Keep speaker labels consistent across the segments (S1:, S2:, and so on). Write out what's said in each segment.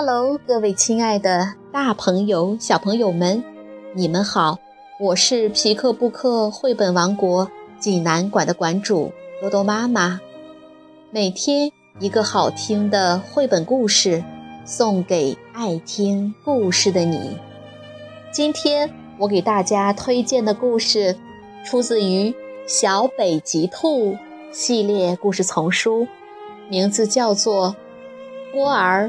S1: Hello，各位亲爱的大朋友、小朋友们，你们好！我是皮克布克绘本王国济南馆的馆主多多妈妈。每天一个好听的绘本故事，送给爱听故事的你。今天我给大家推荐的故事，出自于《小北极兔》系列故事丛书，名字叫做《波儿》。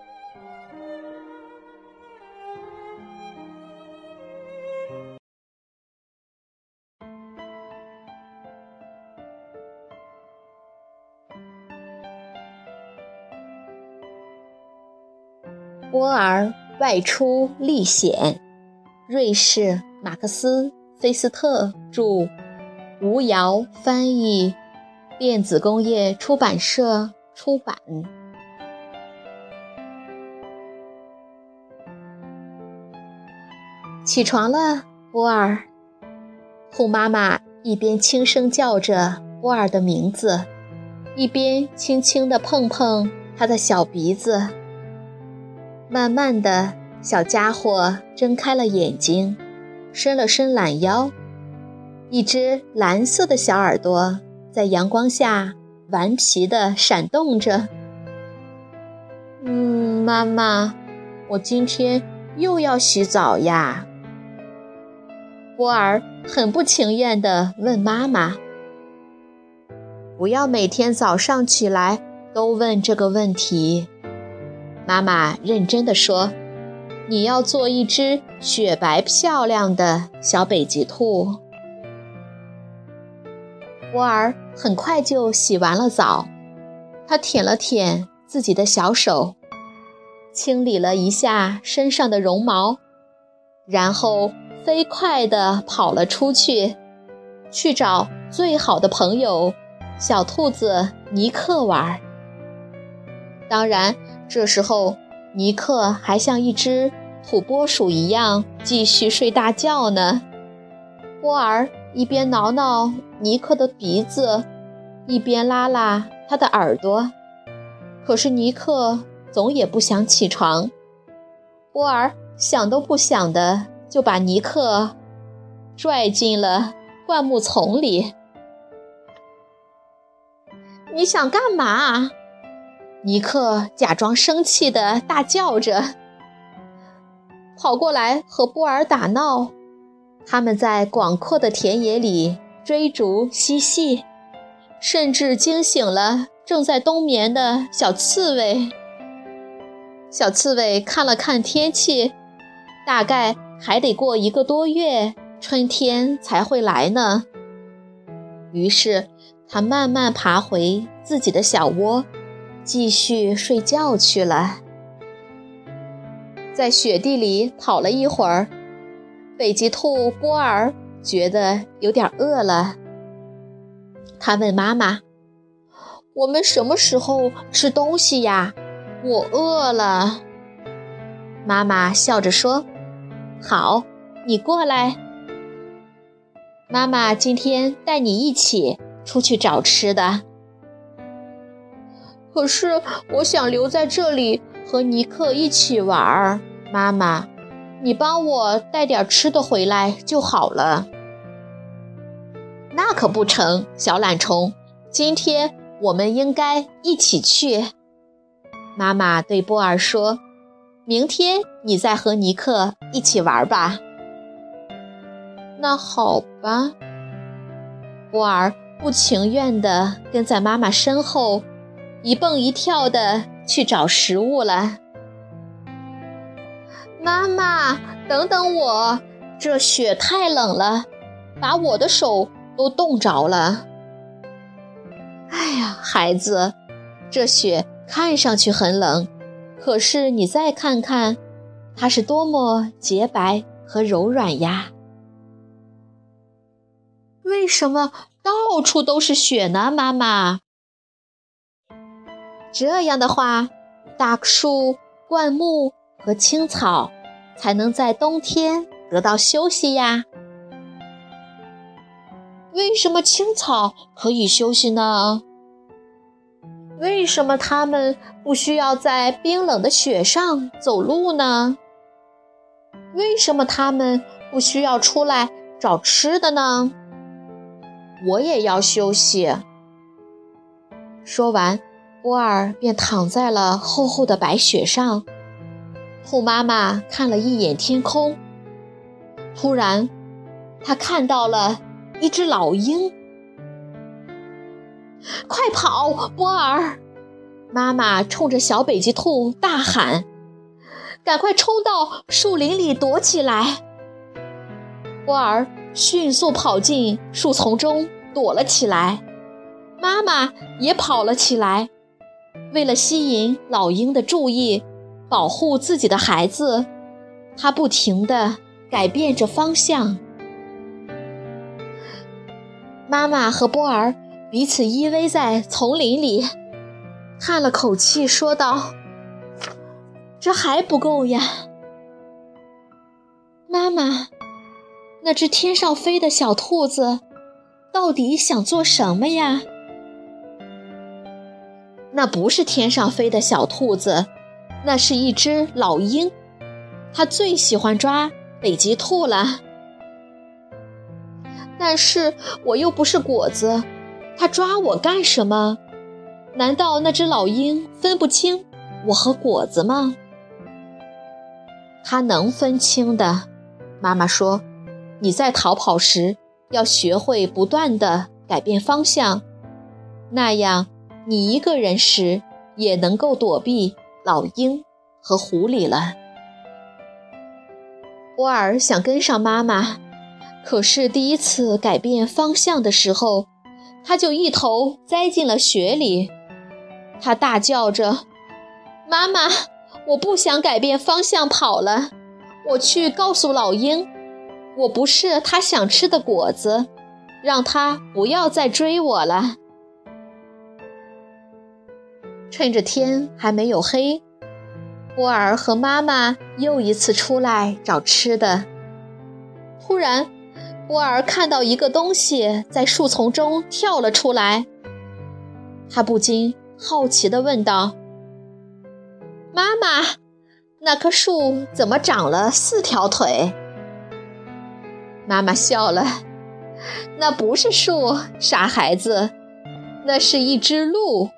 S1: 波尔外出历险，瑞士马克思菲斯特著，吴瑶翻译，电子工业出版社出版。起床了，波尔。兔妈妈一边轻声叫着波尔的名字，一边轻轻地碰碰他的小鼻子。慢慢的小家伙睁开了眼睛，伸了伸懒腰，一只蓝色的小耳朵在阳光下顽皮地闪动着。嗯，妈妈，我今天又要洗澡呀。波儿很不情愿地问妈妈：“不要每天早上起来都问这个问题。”妈妈认真地说：“你要做一只雪白漂亮的小北极兔。”波尔很快就洗完了澡，他舔了舔自己的小手，清理了一下身上的绒毛，然后飞快地跑了出去，去找最好的朋友小兔子尼克玩。当然。这时候，尼克还像一只土拨鼠一样继续睡大觉呢。波尔一边挠挠尼克的鼻子，一边拉拉他的耳朵。可是尼克总也不想起床。波尔想都不想的就把尼克拽进了灌木丛里。你想干嘛？尼克假装生气的大叫着，跑过来和波尔打闹。他们在广阔的田野里追逐嬉戏，甚至惊醒了正在冬眠的小刺猬。小刺猬看了看天气，大概还得过一个多月，春天才会来呢。于是，他慢慢爬回自己的小窝。继续睡觉去了，在雪地里跑了一会儿，北极兔波尔觉得有点饿了。他问妈妈：“我们什么时候吃东西呀？我饿了。”妈妈笑着说：“好，你过来。妈妈今天带你一起出去找吃的。”可是我想留在这里和尼克一起玩儿。妈妈，你帮我带点吃的回来就好了。那可不成，小懒虫，今天我们应该一起去。妈妈对波尔说：“明天你再和尼克一起玩吧。”那好吧。波尔不情愿地跟在妈妈身后。一蹦一跳的去找食物了。妈妈，等等我！这雪太冷了，把我的手都冻着了。哎呀，孩子，这雪看上去很冷，可是你再看看，它是多么洁白和柔软呀！为什么到处都是雪呢，妈妈？这样的话，大树、灌木和青草才能在冬天得到休息呀？
S2: 为什么青草可以休息呢？
S1: 为什么它们不需要在冰冷的雪上走路呢？为什么它们不需要出来找吃的呢？
S2: 我也要休息。
S1: 说完，波尔便躺在了厚厚的白雪上。兔妈妈看了一眼天空，突然，她看到了。一只老鹰，
S2: 快跑，波尔！
S1: 妈妈冲着小北极兔大喊：“
S2: 赶快冲到树林里躲起来！”
S1: 波尔迅速跑进树丛中躲了起来，妈妈也跑了起来。为了吸引老鹰的注意，保护自己的孩子，她不停地改变着方向。妈妈和波儿彼此依偎在丛林里，叹了口气，说道：“这还不够呀，妈妈，那只天上飞的小兔子到底想做什么呀？”那不是天上飞的小兔子，那是一只老鹰，它最喜欢抓北极兔了。但是我又不是果子，它抓我干什么？难道那只老鹰分不清我和果子吗？它能分清的。妈妈说：“你在逃跑时要学会不断的改变方向，那样你一个人时也能够躲避老鹰和狐狸了。”波尔想跟上妈妈。可是第一次改变方向的时候，他就一头栽进了雪里。他大叫着：“妈妈，我不想改变方向跑了，我去告诉老鹰，我不是他想吃的果子，让他不要再追我了。”趁着天还没有黑，波尔和妈妈又一次出来找吃的。突然，波尔看到一个东西在树丛中跳了出来，他不禁好奇地问道：“妈妈，那棵树怎么长了四条腿？”妈妈笑了：“那不是树，傻孩子，那是一只鹿。”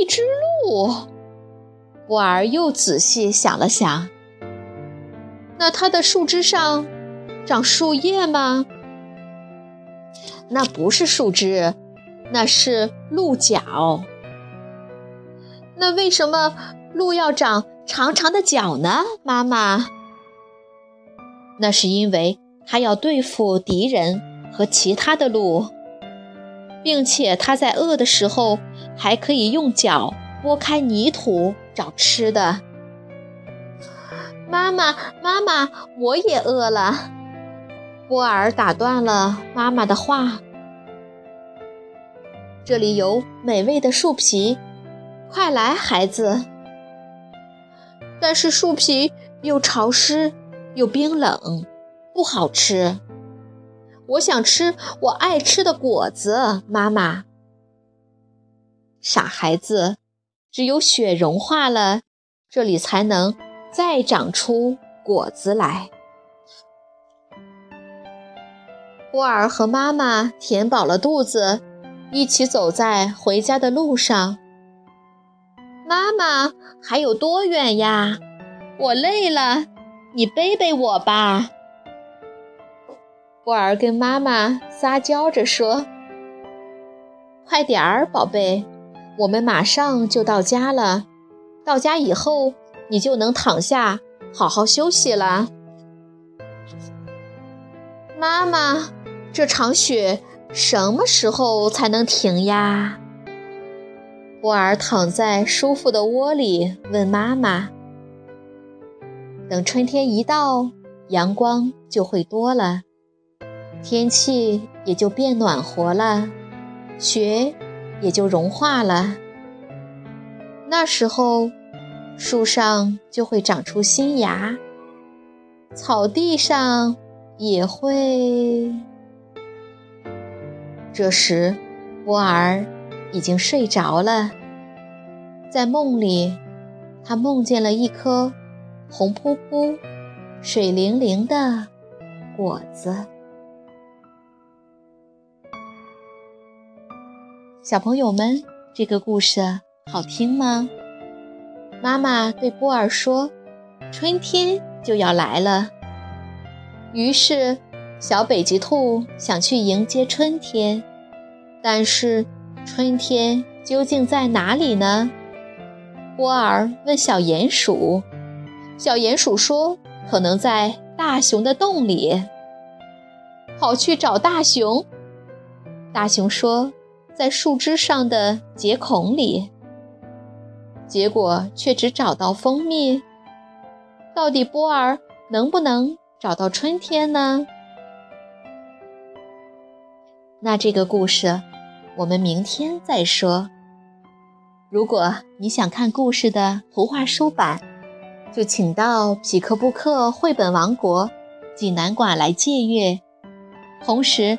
S1: 一只鹿。波尔又仔细想了想，那它的树枝上。长树叶吗？那不是树枝，那是鹿角。那为什么鹿要长长长的角呢？妈妈，那是因为它要对付敌人和其他的鹿，并且它在饿的时候还可以用脚拨开泥土找吃的。妈妈，妈妈，我也饿了。波尔打断了妈妈的话：“这里有美味的树皮，快来，孩子。”但是树皮又潮湿又冰冷，不好吃。我想吃我爱吃的果子，妈妈。傻孩子，只有雪融化了，这里才能再长出果子来。波尔和妈妈填饱了肚子，一起走在回家的路上。妈妈，还有多远呀？我累了，你背背我吧。波尔跟妈妈撒娇着说：“快点儿，宝贝，我们马上就到家了。到家以后，你就能躺下好好休息了。”妈妈。这场雪什么时候才能停呀？波尔躺在舒服的窝里，问妈妈：“等春天一到，阳光就会多了，天气也就变暖和了，雪也就融化了。那时候，树上就会长出新芽，草地上也会。这时，波儿已经睡着了。在梦里，他梦见了一颗红扑扑、水灵灵的果子。小朋友们，这个故事好听吗？妈妈对波儿说：“春天就要来了。”于是，小北极兔想去迎接春天，但是春天究竟在哪里呢？波儿问小鼹鼠，小鼹鼠说：“可能在大熊的洞里。”跑去找大熊，大熊说：“在树枝上的结孔里。”结果却只找到蜂蜜，到底波儿能不能找到春天呢？那这个故事我们明天再说。如果你想看故事的图画书版，就请到匹克布克绘本王国济南馆来借阅，同时